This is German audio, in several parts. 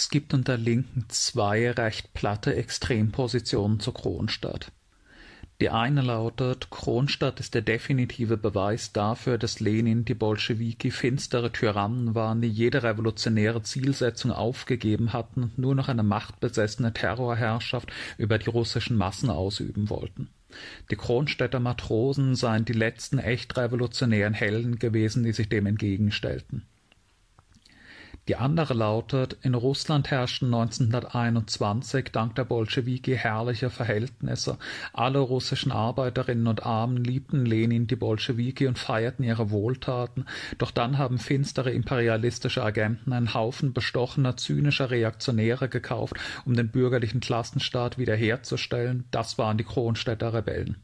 Es gibt unter Linken zwei recht platte Extrempositionen zur Kronstadt. Die eine lautet, Kronstadt ist der definitive Beweis dafür, dass Lenin, die Bolschewiki finstere Tyrannen waren, die jede revolutionäre Zielsetzung aufgegeben hatten und nur noch eine machtbesessene Terrorherrschaft über die russischen Massen ausüben wollten. Die Kronstädter Matrosen seien die letzten echt revolutionären Helden gewesen, die sich dem entgegenstellten die andere lautet, in Russland herrschten 1921 dank der Bolschewiki herrliche Verhältnisse. Alle russischen Arbeiterinnen und Armen liebten Lenin, die Bolschewiki und feierten ihre Wohltaten. Doch dann haben finstere imperialistische Agenten einen Haufen bestochener, zynischer Reaktionäre gekauft, um den bürgerlichen Klassenstaat wiederherzustellen. Das waren die Kronstädter Rebellen.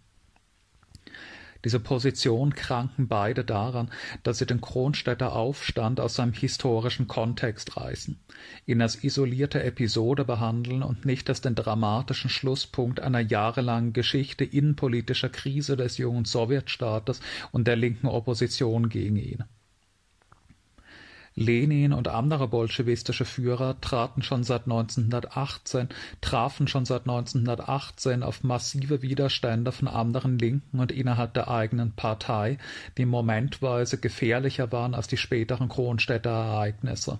Diese Position kranken beide daran, dass sie den Kronstädter Aufstand aus seinem historischen Kontext reißen, ihn als isolierte Episode behandeln und nicht als den dramatischen Schlusspunkt einer jahrelangen Geschichte innenpolitischer Krise des jungen Sowjetstaates und der linken Opposition gegen ihn Lenin und andere bolschewistische Führer traten schon seit 1918, trafen schon seit 1918 auf massive Widerstände von anderen Linken und innerhalb der eigenen Partei, die momentweise gefährlicher waren als die späteren Kronstädter Ereignisse.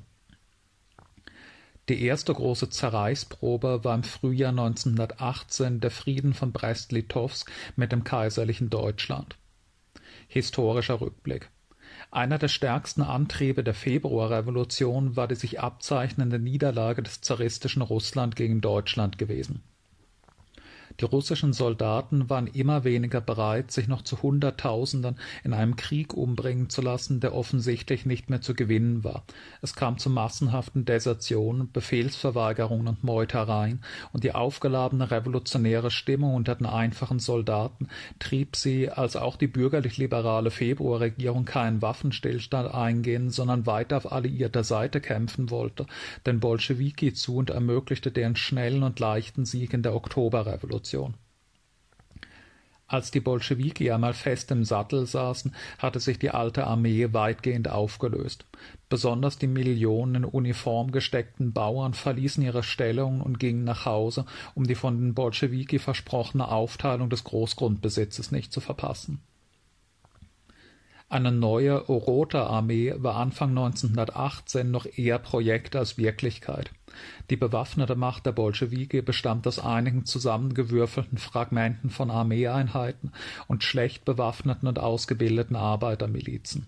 Die erste große Zerreißprobe war im Frühjahr 1918 der Frieden von Brest-Litovsk mit dem kaiserlichen Deutschland. Historischer Rückblick einer der stärksten Antriebe der Februarrevolution war die sich abzeichnende Niederlage des zaristischen Russland gegen Deutschland gewesen die russischen Soldaten waren immer weniger bereit, sich noch zu Hunderttausenden in einem Krieg umbringen zu lassen, der offensichtlich nicht mehr zu gewinnen war. Es kam zu massenhaften Desertionen, Befehlsverweigerungen und Meutereien, und die aufgeladene revolutionäre Stimmung unter den einfachen Soldaten trieb sie, als auch die bürgerlich-liberale Februarregierung keinen Waffenstillstand eingehen, sondern weiter auf alliierter Seite kämpfen wollte, den Bolschewiki zu und ermöglichte deren schnellen und leichten Sieg in der Oktoberrevolution. Revolution. Als die Bolschewiki einmal fest im Sattel saßen, hatte sich die alte Armee weitgehend aufgelöst. Besonders die Millionen in Uniform gesteckten Bauern verließen ihre Stellungen und gingen nach Hause, um die von den Bolschewiki versprochene Aufteilung des Großgrundbesitzes nicht zu verpassen eine neue Rote Armee war Anfang 1918 noch eher Projekt als Wirklichkeit. Die bewaffnete Macht der Bolschewiki bestand aus einigen zusammengewürfelten Fragmenten von Armeeeinheiten und schlecht bewaffneten und ausgebildeten Arbeitermilizen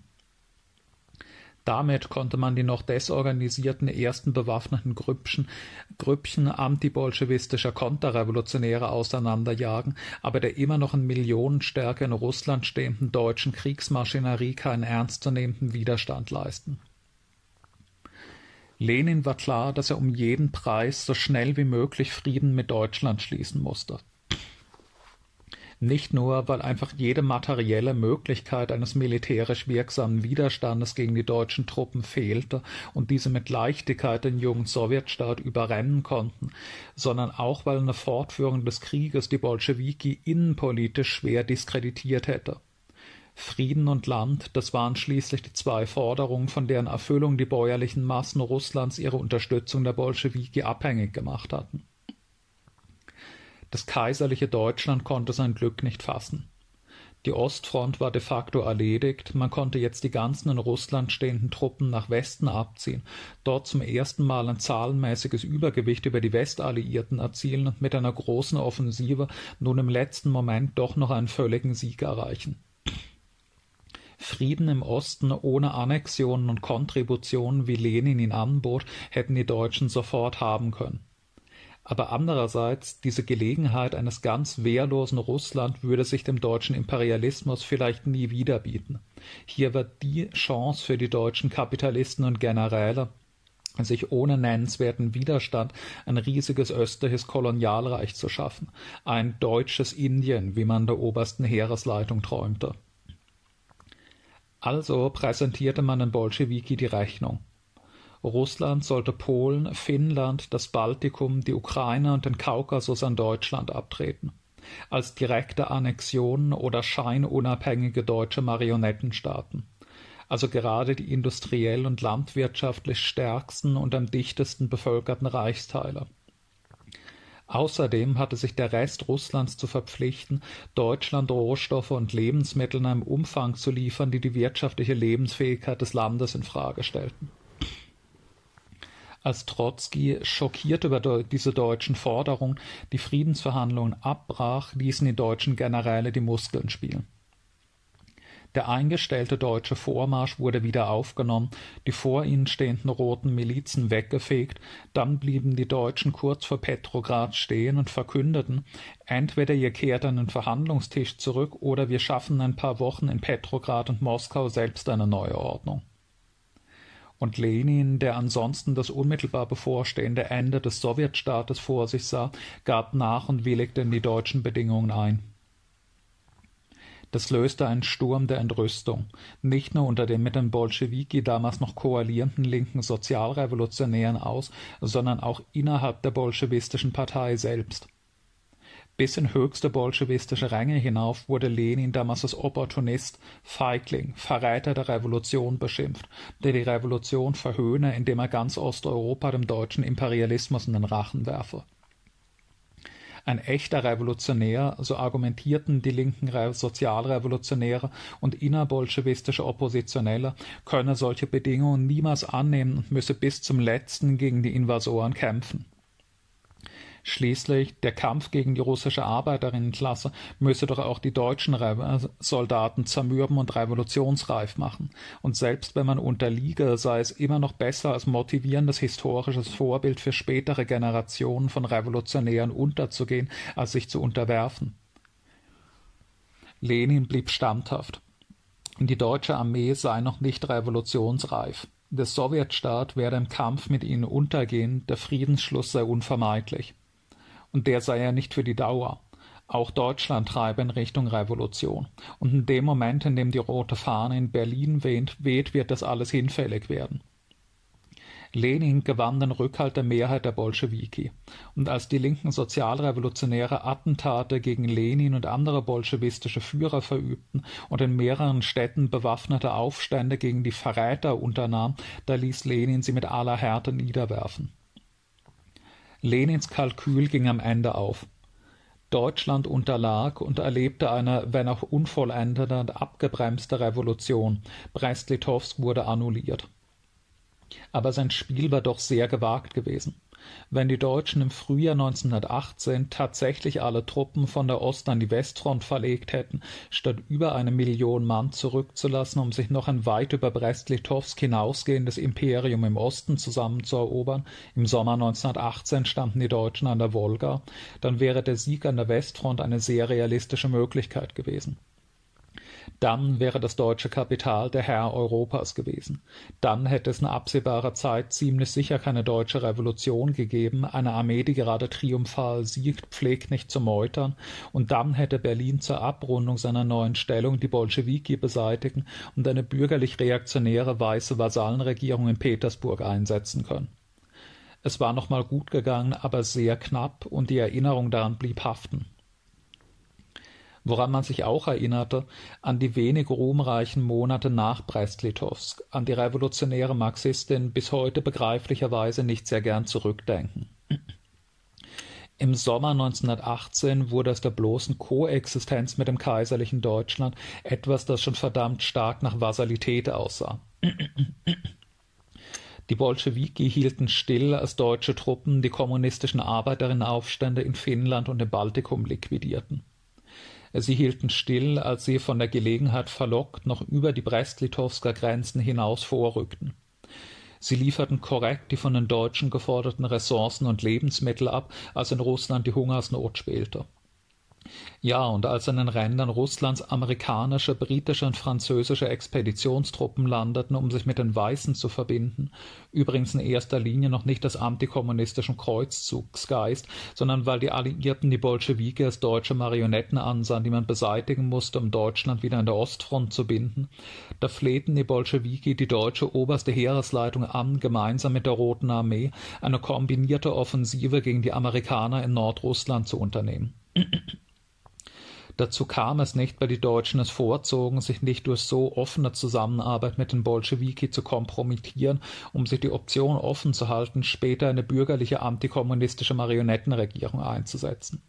damit konnte man die noch desorganisierten ersten bewaffneten Grüppchen, Grüppchen antibolschewistischer Konterrevolutionäre auseinanderjagen, aber der immer noch in Millionenstärke in Russland stehenden deutschen Kriegsmaschinerie keinen ernstzunehmenden Widerstand leisten. Lenin war klar, dass er um jeden Preis so schnell wie möglich Frieden mit Deutschland schließen musste. Nicht nur, weil einfach jede materielle Möglichkeit eines militärisch wirksamen Widerstandes gegen die deutschen Truppen fehlte und diese mit Leichtigkeit den jungen Sowjetstaat überrennen konnten, sondern auch, weil eine Fortführung des Krieges die Bolschewiki innenpolitisch schwer diskreditiert hätte. Frieden und Land, das waren schließlich die zwei Forderungen, von deren Erfüllung die bäuerlichen Massen Russlands ihre Unterstützung der Bolschewiki abhängig gemacht hatten. Das kaiserliche Deutschland konnte sein Glück nicht fassen. Die Ostfront war de facto erledigt, man konnte jetzt die ganzen in Russland stehenden Truppen nach Westen abziehen, dort zum ersten Mal ein zahlenmäßiges Übergewicht über die Westalliierten erzielen und mit einer großen Offensive nun im letzten Moment doch noch einen völligen Sieg erreichen. Frieden im Osten ohne Annexionen und Kontributionen, wie Lenin ihn anbot, hätten die Deutschen sofort haben können aber andererseits diese Gelegenheit eines ganz wehrlosen Russland würde sich dem deutschen Imperialismus vielleicht nie wieder bieten. Hier wird die Chance für die deutschen Kapitalisten und Generäle, sich ohne nennenswerten Widerstand ein riesiges östliches Kolonialreich zu schaffen, ein deutsches Indien, wie man der obersten Heeresleitung träumte. Also präsentierte man den Bolschewiki die Rechnung. Russland sollte Polen, Finnland, das Baltikum, die Ukraine und den Kaukasus an Deutschland abtreten. Als direkte Annexionen oder scheinunabhängige deutsche Marionettenstaaten. also gerade die industriell und landwirtschaftlich stärksten und am dichtesten bevölkerten Reichsteile. Außerdem hatte sich der Rest Russlands zu verpflichten, Deutschland Rohstoffe und Lebensmittel in einem Umfang zu liefern, die die wirtschaftliche Lebensfähigkeit des Landes in Frage stellten. Als Trotzki, schockiert über diese deutschen Forderungen, die Friedensverhandlungen abbrach, ließen die deutschen Generäle die Muskeln spielen. Der eingestellte deutsche Vormarsch wurde wieder aufgenommen, die vor ihnen stehenden roten Milizen weggefegt, dann blieben die Deutschen kurz vor Petrograd stehen und verkündeten, entweder ihr kehrt an den Verhandlungstisch zurück oder wir schaffen in ein paar Wochen in Petrograd und Moskau selbst eine neue Ordnung. Und Lenin, der ansonsten das unmittelbar bevorstehende Ende des Sowjetstaates vor sich sah, gab nach und willigte in die deutschen Bedingungen ein. Das löste einen Sturm der Entrüstung, nicht nur unter den mit den Bolschewiki damals noch koalierenden linken Sozialrevolutionären aus, sondern auch innerhalb der bolschewistischen Partei selbst. Bis in höchste bolschewistische Ränge hinauf wurde Lenin damals als Opportunist, Feigling, Verräter der Revolution beschimpft, der die Revolution verhöhne, indem er ganz Osteuropa dem deutschen Imperialismus in den Rachen werfe ein echter Revolutionär, so argumentierten die linken Sozialrevolutionäre und innerbolschewistische Oppositionelle, könne solche Bedingungen niemals annehmen und müsse bis zum letzten gegen die Invasoren kämpfen. Schließlich der Kampf gegen die russische Arbeiterinnenklasse müsse doch auch die deutschen Re Soldaten zermürben und revolutionsreif machen. Und selbst wenn man unterliege, sei es immer noch besser als motivierendes historisches Vorbild für spätere Generationen von Revolutionären unterzugehen, als sich zu unterwerfen. Lenin blieb standhaft. Die deutsche Armee sei noch nicht revolutionsreif. Der Sowjetstaat werde im Kampf mit ihnen untergehen, der Friedensschluss sei unvermeidlich und der sei ja nicht für die Dauer. Auch Deutschland treibe in Richtung Revolution. Und in dem Moment, in dem die rote Fahne in Berlin weht, weht wird das alles hinfällig werden. Lenin gewann den Rückhalt der Mehrheit der Bolschewiki. Und als die linken Sozialrevolutionäre Attentate gegen Lenin und andere bolschewistische Führer verübten und in mehreren Städten bewaffnete Aufstände gegen die Verräter unternahm, da ließ Lenin sie mit aller Härte niederwerfen. Lenins Kalkül ging am Ende auf. Deutschland unterlag und erlebte eine, wenn auch unvollendete und abgebremste Revolution. Brest-Litovsk wurde annulliert. Aber sein Spiel war doch sehr gewagt gewesen. Wenn die Deutschen im Frühjahr 1918 tatsächlich alle Truppen von der Ost- an die Westfront verlegt hätten, statt über eine Million Mann zurückzulassen, um sich noch ein weit über Brest-Litovsk hinausgehendes Imperium im Osten zusammenzuerobern, im Sommer 1918 standen die Deutschen an der Wolga, dann wäre der Sieg an der Westfront eine sehr realistische Möglichkeit gewesen. Dann wäre das deutsche Kapital der Herr Europas gewesen. Dann hätte es in absehbarer Zeit ziemlich sicher keine deutsche Revolution gegeben, eine Armee, die gerade triumphal siegt, pflegt nicht zu meutern, und dann hätte Berlin zur Abrundung seiner neuen Stellung die Bolschewiki beseitigen und eine bürgerlich-reaktionäre weiße Vasallenregierung in Petersburg einsetzen können. Es war nochmal gut gegangen, aber sehr knapp, und die Erinnerung daran blieb haften woran man sich auch erinnerte, an die wenig ruhmreichen Monate nach Brest-Litovsk, an die revolutionäre Marxistin bis heute begreiflicherweise nicht sehr gern zurückdenken. Im Sommer 1918 wurde aus der bloßen Koexistenz mit dem kaiserlichen Deutschland etwas, das schon verdammt stark nach Vasalität aussah. Die Bolschewiki hielten still, als deutsche Truppen die kommunistischen Arbeiterinnenaufstände in Finnland und im Baltikum liquidierten. Sie hielten still, als sie von der Gelegenheit verlockt noch über die Brest-Litowsker Grenzen hinaus vorrückten. Sie lieferten korrekt die von den Deutschen geforderten Ressourcen und Lebensmittel ab, als in Russland die Hungersnot spielte. Ja, und als in den Rändern Russlands amerikanische, britische und französische Expeditionstruppen landeten, um sich mit den Weißen zu verbinden, übrigens in erster Linie noch nicht des antikommunistischen Kreuzzugsgeist, sondern weil die Alliierten die Bolschewiki als deutsche Marionetten ansahen, die man beseitigen musste, um Deutschland wieder an der Ostfront zu binden, da flehten die Bolschewiki die deutsche oberste Heeresleitung an, gemeinsam mit der Roten Armee eine kombinierte Offensive gegen die Amerikaner in Nordrussland zu unternehmen. Dazu kam es nicht, weil die Deutschen es vorzogen, sich nicht durch so offene Zusammenarbeit mit den Bolschewiki zu kompromittieren, um sich die Option offen zu halten, später eine bürgerliche antikommunistische Marionettenregierung einzusetzen.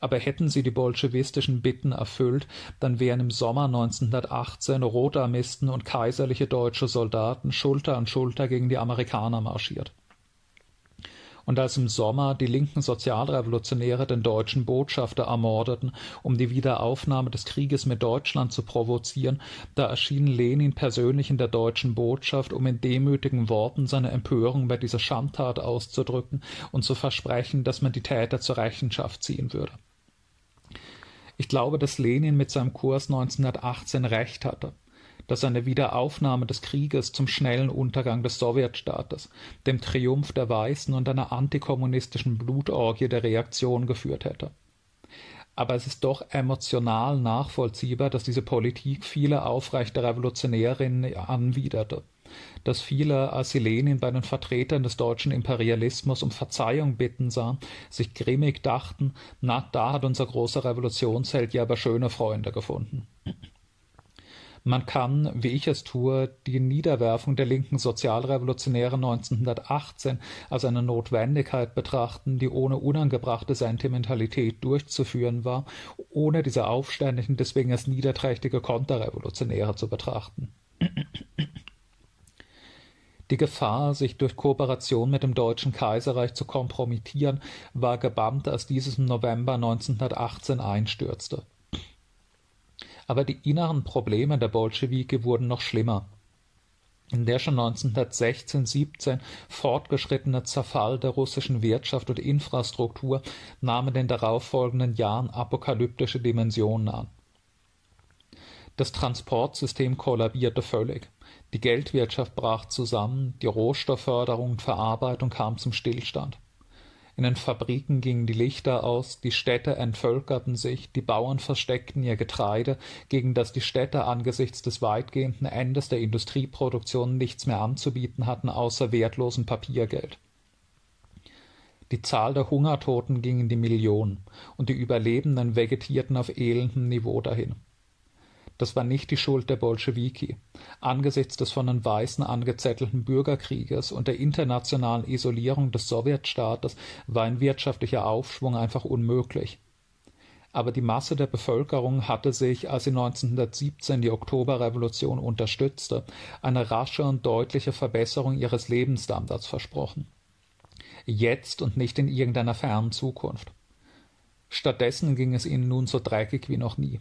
Aber hätten sie die bolschewistischen Bitten erfüllt, dann wären im Sommer 1918 Rotarmisten und kaiserliche deutsche Soldaten Schulter an Schulter gegen die Amerikaner marschiert und als im Sommer die linken Sozialrevolutionäre den deutschen Botschafter ermordeten, um die Wiederaufnahme des Krieges mit Deutschland zu provozieren, da erschien Lenin persönlich in der deutschen Botschaft, um in demütigen Worten seine Empörung bei dieser Schandtat auszudrücken und zu versprechen, dass man die Täter zur Rechenschaft ziehen würde. Ich glaube, dass Lenin mit seinem Kurs 1918 recht hatte dass eine Wiederaufnahme des Krieges zum schnellen Untergang des Sowjetstaates, dem Triumph der Weißen und einer antikommunistischen Blutorgie der Reaktion geführt hätte. Aber es ist doch emotional nachvollziehbar, dass diese Politik viele aufrechte Revolutionärinnen anwiderte dass viele, als sie Lenin bei den Vertretern des deutschen Imperialismus um Verzeihung bitten sahen, sich grimmig dachten, na, da hat unser großer Revolutionsheld ja aber schöne Freunde gefunden. Man kann, wie ich es tue, die Niederwerfung der linken Sozialrevolutionäre 1918 als eine Notwendigkeit betrachten, die ohne unangebrachte Sentimentalität durchzuführen war, ohne diese Aufständischen deswegen als niederträchtige Konterrevolutionäre zu betrachten. Die Gefahr, sich durch Kooperation mit dem Deutschen Kaiserreich zu kompromittieren, war gebannt, als dieses im November 1918 einstürzte. Aber die inneren Probleme der Bolschewiki wurden noch schlimmer. Der schon 1916/17 fortgeschrittene Zerfall der russischen Wirtschaft und Infrastruktur nahm in den darauffolgenden Jahren apokalyptische Dimensionen an. Das Transportsystem kollabierte völlig, die Geldwirtschaft brach zusammen, die Rohstoffförderung und Verarbeitung kam zum Stillstand in den Fabriken gingen die Lichter aus, die Städte entvölkerten sich, die Bauern versteckten ihr Getreide, gegen das die Städte angesichts des weitgehenden Endes der Industrieproduktion nichts mehr anzubieten hatten außer wertlosem Papiergeld. Die Zahl der Hungertoten ging in die Millionen, und die Überlebenden vegetierten auf elendem Niveau dahin das war nicht die Schuld der Bolschewiki. Angesichts des von den Weißen angezettelten Bürgerkrieges und der internationalen Isolierung des Sowjetstaates war ein wirtschaftlicher Aufschwung einfach unmöglich. Aber die Masse der Bevölkerung hatte sich, als sie 1917 die Oktoberrevolution unterstützte, eine rasche und deutliche Verbesserung ihres Lebensstandards versprochen. Jetzt und nicht in irgendeiner fernen Zukunft. Stattdessen ging es ihnen nun so dreckig wie noch nie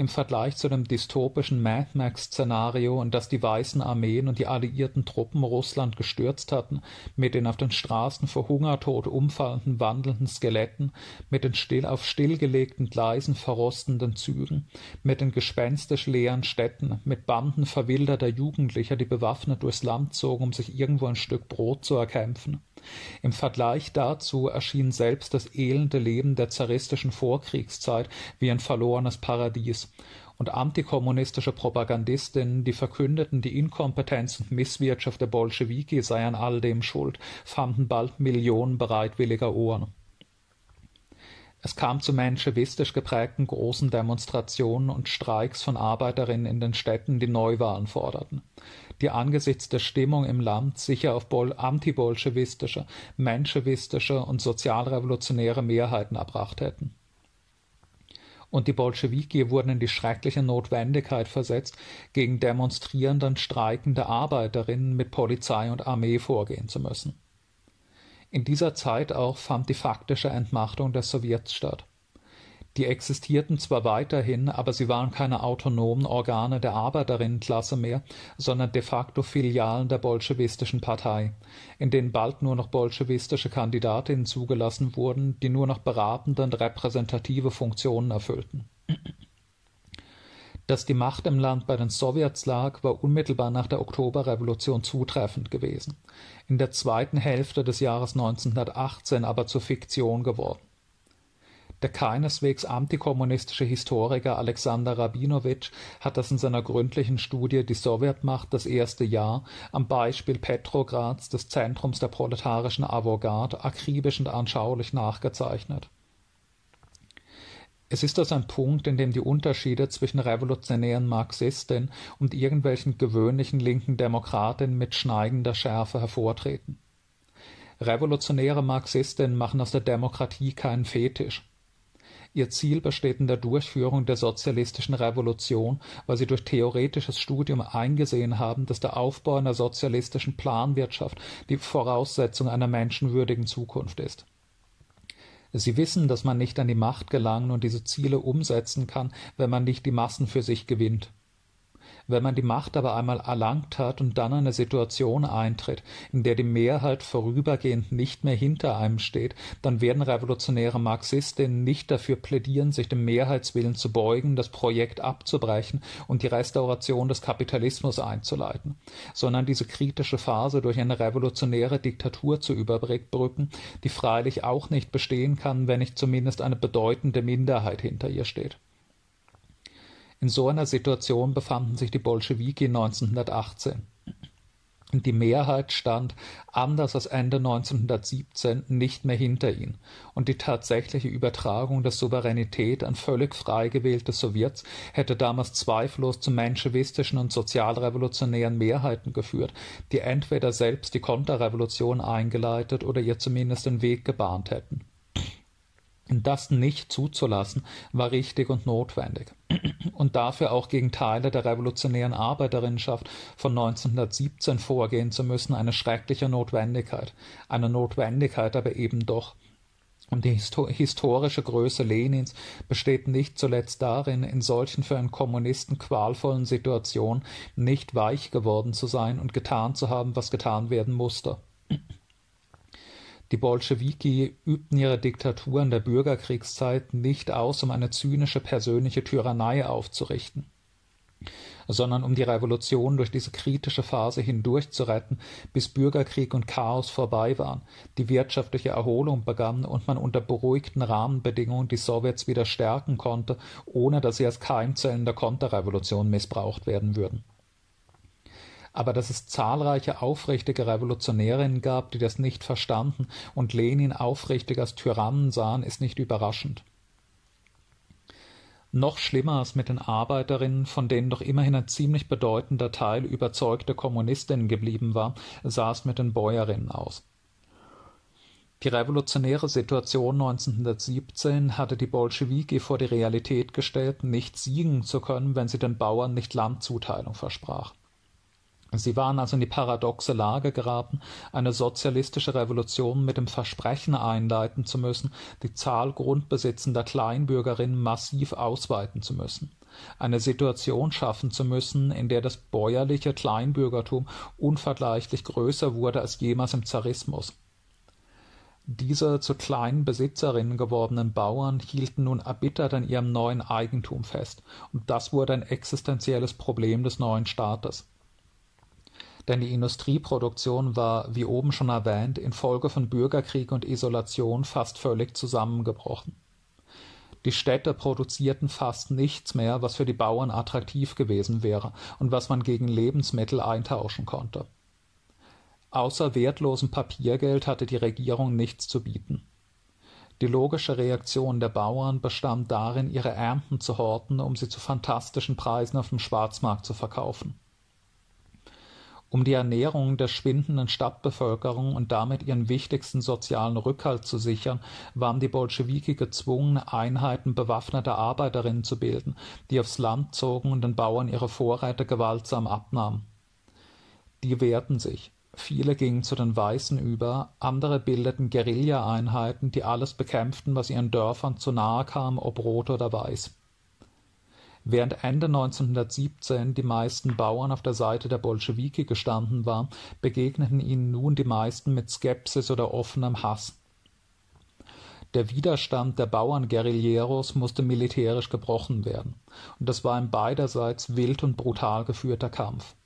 im Vergleich zu dem dystopischen Mad Max-Szenario, in das die Weißen Armeen und die alliierten Truppen Russland gestürzt hatten, mit den auf den Straßen vor Hungertod umfallenden wandelnden Skeletten, mit den still auf stillgelegten Gleisen verrostenden Zügen, mit den gespenstisch leeren Städten, mit Banden verwilderter Jugendlicher, die bewaffnet durchs Land zogen, um sich irgendwo ein Stück Brot zu erkämpfen. Im Vergleich dazu erschien selbst das elende Leben der zaristischen Vorkriegszeit wie ein verlorenes Paradies, und antikommunistische Propagandistinnen, die verkündeten, die Inkompetenz und Misswirtschaft der Bolschewiki sei an all dem schuld, fanden bald Millionen bereitwilliger Ohren. Es kam zu menschewistisch geprägten großen Demonstrationen und Streiks von Arbeiterinnen in den Städten, die Neuwahlen forderten die angesichts der Stimmung im Land sicher auf antibolschewistische, menschewistische und sozialrevolutionäre Mehrheiten erbracht hätten. Und die Bolschewiki wurden in die schreckliche Notwendigkeit versetzt, gegen demonstrierende und streikende Arbeiterinnen mit Polizei und Armee vorgehen zu müssen. In dieser Zeit auch fand die faktische Entmachtung der Sowjets statt. Die existierten zwar weiterhin, aber sie waren keine autonomen Organe der Arbeiterinnenklasse mehr, sondern de facto Filialen der bolschewistischen Partei, in denen bald nur noch bolschewistische Kandidatinnen zugelassen wurden, die nur noch beratende und repräsentative Funktionen erfüllten. Dass die Macht im Land bei den Sowjets lag, war unmittelbar nach der Oktoberrevolution zutreffend gewesen, in der zweiten Hälfte des Jahres 1918 aber zur Fiktion geworden der keineswegs antikommunistische Historiker Alexander Rabinowitsch hat das in seiner gründlichen Studie Die Sowjetmacht das erste Jahr am Beispiel Petrograds, des Zentrums der proletarischen Avantgarde, akribisch und anschaulich nachgezeichnet. Es ist das ein Punkt, in dem die Unterschiede zwischen revolutionären Marxistinnen und irgendwelchen gewöhnlichen linken Demokratinnen mit schneidender Schärfe hervortreten. Revolutionäre Marxistinnen machen aus der Demokratie keinen Fetisch. Ihr Ziel besteht in der Durchführung der sozialistischen Revolution, weil sie durch theoretisches Studium eingesehen haben, dass der Aufbau einer sozialistischen Planwirtschaft die Voraussetzung einer menschenwürdigen Zukunft ist. Sie wissen, dass man nicht an die Macht gelangen und diese Ziele umsetzen kann, wenn man nicht die Massen für sich gewinnt. Wenn man die Macht aber einmal erlangt hat und dann eine Situation eintritt, in der die Mehrheit vorübergehend nicht mehr hinter einem steht, dann werden revolutionäre Marxistinnen nicht dafür plädieren, sich dem Mehrheitswillen zu beugen, das Projekt abzubrechen und die Restauration des Kapitalismus einzuleiten, sondern diese kritische Phase durch eine revolutionäre Diktatur zu überbrücken, die freilich auch nicht bestehen kann, wenn nicht zumindest eine bedeutende Minderheit hinter ihr steht. In so einer Situation befanden sich die Bolschewiki 1918. Die Mehrheit stand, anders als Ende 1917, nicht mehr hinter ihnen, und die tatsächliche Übertragung der Souveränität an völlig frei gewählte Sowjets hätte damals zweifellos zu menschewistischen und sozialrevolutionären Mehrheiten geführt, die entweder selbst die Konterrevolution eingeleitet oder ihr zumindest den Weg gebahnt hätten. Das nicht zuzulassen, war richtig und notwendig. Und dafür auch gegen Teile der revolutionären Arbeiterinnenschaft von 1917 vorgehen zu müssen, eine schreckliche Notwendigkeit. Eine Notwendigkeit aber eben doch. Und die historische Größe Lenins besteht nicht zuletzt darin, in solchen für einen Kommunisten qualvollen Situationen nicht weich geworden zu sein und getan zu haben, was getan werden musste. Die Bolschewiki übten ihre Diktatur in der Bürgerkriegszeit nicht aus, um eine zynische persönliche Tyrannei aufzurichten, sondern um die Revolution durch diese kritische Phase hindurch zu retten, bis Bürgerkrieg und Chaos vorbei waren, die wirtschaftliche Erholung begann und man unter beruhigten Rahmenbedingungen die Sowjets wieder stärken konnte, ohne dass sie als Keimzellen der Konterrevolution missbraucht werden würden aber dass es zahlreiche aufrichtige Revolutionärinnen gab, die das nicht verstanden und Lenin aufrichtig als Tyrannen sahen, ist nicht überraschend. Noch schlimmer als mit den Arbeiterinnen, von denen doch immerhin ein ziemlich bedeutender Teil überzeugte Kommunistinnen geblieben war, sah es mit den Bäuerinnen aus. Die revolutionäre Situation 1917 hatte die Bolschewiki vor die Realität gestellt, nicht siegen zu können, wenn sie den Bauern nicht Landzuteilung versprach. Sie waren also in die paradoxe Lage geraten, eine sozialistische Revolution mit dem Versprechen einleiten zu müssen, die Zahl grundbesitzender Kleinbürgerinnen massiv ausweiten zu müssen, eine Situation schaffen zu müssen, in der das bäuerliche Kleinbürgertum unvergleichlich größer wurde als jemals im Zarismus. Diese zu kleinen Besitzerinnen gewordenen Bauern hielten nun erbittert an ihrem neuen Eigentum fest, und das wurde ein existenzielles Problem des neuen Staates denn die Industrieproduktion war, wie oben schon erwähnt, infolge von Bürgerkrieg und Isolation fast völlig zusammengebrochen. Die Städte produzierten fast nichts mehr, was für die Bauern attraktiv gewesen wäre und was man gegen Lebensmittel eintauschen konnte. Außer wertlosem Papiergeld hatte die Regierung nichts zu bieten. Die logische Reaktion der Bauern bestand darin, ihre Ernten zu horten, um sie zu fantastischen Preisen auf dem Schwarzmarkt zu verkaufen. Um die Ernährung der schwindenden Stadtbevölkerung und damit ihren wichtigsten sozialen Rückhalt zu sichern, waren die Bolschewiki gezwungen, Einheiten bewaffneter Arbeiterinnen zu bilden, die aufs Land zogen und den Bauern ihre Vorräte gewaltsam abnahmen. Die wehrten sich. Viele gingen zu den Weißen über, andere bildeten Guerilla-Einheiten, die alles bekämpften, was ihren Dörfern zu nahe kam, ob rot oder weiß. Während Ende 1917 die meisten Bauern auf der Seite der Bolschewiki gestanden waren, begegneten ihnen nun die meisten mit Skepsis oder offenem Hass. Der Widerstand der Bauernguerilleros musste militärisch gebrochen werden, und es war ein beiderseits wild und brutal geführter Kampf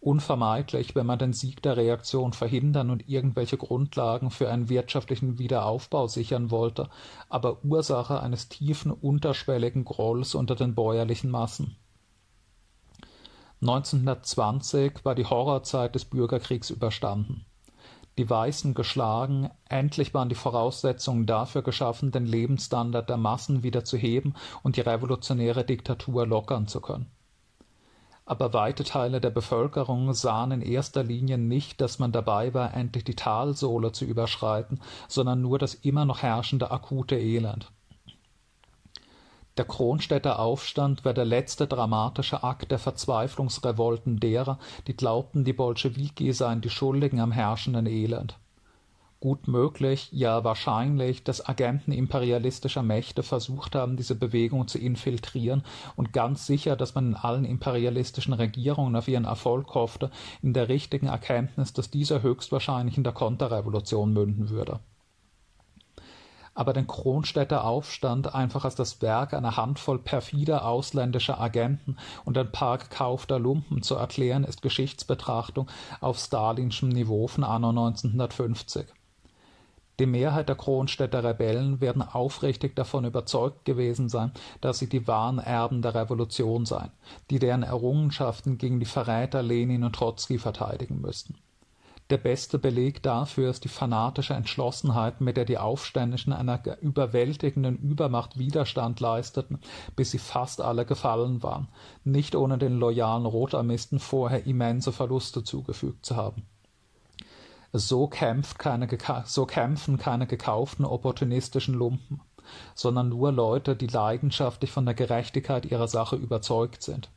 unvermeidlich, wenn man den Sieg der Reaktion verhindern und irgendwelche Grundlagen für einen wirtschaftlichen Wiederaufbau sichern wollte, aber Ursache eines tiefen unterschwelligen Grolls unter den bäuerlichen Massen. 1920 war die Horrorzeit des Bürgerkriegs überstanden. die Weißen geschlagen, endlich waren die Voraussetzungen dafür geschaffen, den Lebensstandard der Massen wieder zu heben und die revolutionäre Diktatur lockern zu können. Aber weite Teile der Bevölkerung sahen in erster Linie nicht, dass man dabei war, endlich die Talsohle zu überschreiten, sondern nur das immer noch herrschende akute Elend. Der Kronstädter Aufstand war der letzte dramatische Akt der Verzweiflungsrevolten derer, die glaubten, die Bolschewiki seien die Schuldigen am herrschenden Elend. Gut möglich, ja wahrscheinlich, dass Agenten imperialistischer Mächte versucht haben, diese Bewegung zu infiltrieren und ganz sicher, dass man in allen imperialistischen Regierungen auf ihren Erfolg hoffte, in der richtigen Erkenntnis, dass dieser höchstwahrscheinlich in der Konterrevolution münden würde aber den Kronstädter Aufstand einfach als das Werk einer Handvoll perfider ausländischer Agenten und ein paar gekaufter Lumpen zu erklären, ist Geschichtsbetrachtung auf stalinschem Niveau von anno 1950. Die Mehrheit der Kronstädter Rebellen werden aufrichtig davon überzeugt gewesen sein, dass sie die wahren Erben der Revolution seien, die deren Errungenschaften gegen die Verräter Lenin und Trotzki verteidigen müssten. Der beste Beleg dafür ist die fanatische Entschlossenheit, mit der die Aufständischen einer überwältigenden Übermacht Widerstand leisteten, bis sie fast alle gefallen waren, nicht ohne den loyalen Rotarmisten vorher immense Verluste zugefügt zu haben. So, kämpft keine, so kämpfen keine gekauften opportunistischen Lumpen, sondern nur Leute, die leidenschaftlich von der Gerechtigkeit ihrer Sache überzeugt sind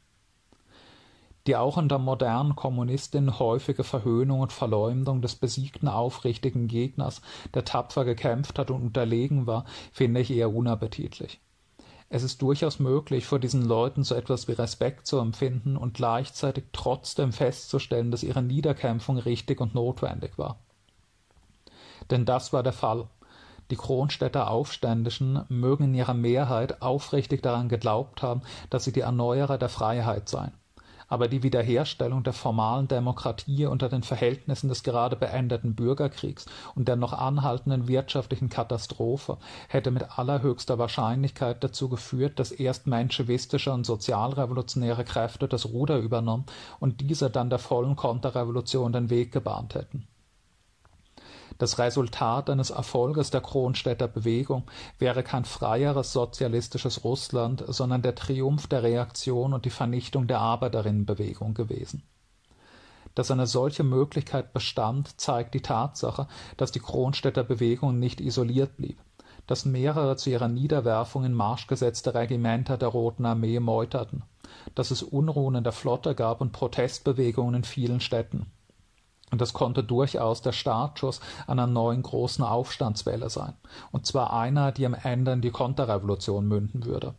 die auch in der modernen Kommunistin häufige Verhöhnung und Verleumdung des besiegten aufrichtigen Gegners, der tapfer gekämpft hat und unterlegen war, finde ich eher unappetitlich. Es ist durchaus möglich, vor diesen Leuten so etwas wie Respekt zu empfinden und gleichzeitig trotzdem festzustellen, dass ihre Niederkämpfung richtig und notwendig war. Denn das war der Fall. Die Kronstädter Aufständischen mögen in ihrer Mehrheit aufrichtig daran geglaubt haben, dass sie die Erneuerer der Freiheit seien aber die Wiederherstellung der formalen Demokratie unter den Verhältnissen des gerade beendeten Bürgerkriegs und der noch anhaltenden wirtschaftlichen Katastrophe hätte mit allerhöchster Wahrscheinlichkeit dazu geführt, dass erst menschewistische und sozialrevolutionäre Kräfte das Ruder übernommen und diese dann der vollen Konterrevolution den Weg gebahnt hätten das Resultat eines Erfolges der Kronstädter Bewegung wäre kein freieres sozialistisches Russland, sondern der Triumph der Reaktion und die Vernichtung der Arbeiterinnenbewegung gewesen. Dass eine solche Möglichkeit bestand, zeigt die Tatsache, dass die Kronstädter Bewegung nicht isoliert blieb, dass mehrere zu ihrer Niederwerfung in Marsch gesetzte Regimenter der Roten Armee meuterten, dass es Unruhen in der Flotte gab und Protestbewegungen in vielen Städten und das konnte durchaus der Startschuss einer neuen großen Aufstandswelle sein, und zwar einer, die am Ende in die Konterrevolution münden würde.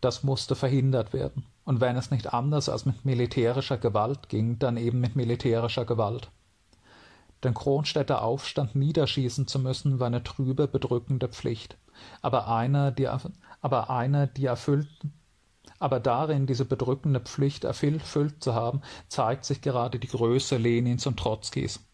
Das musste verhindert werden, und wenn es nicht anders als mit militärischer Gewalt ging, dann eben mit militärischer Gewalt. Den Kronstädter Aufstand niederschießen zu müssen, war eine trübe, bedrückende Pflicht, aber eine, die, aber eine, die erfüllt, aber darin diese bedrückende Pflicht erfüllt zu haben, zeigt sich gerade die Größe Lenins und Trotzkis.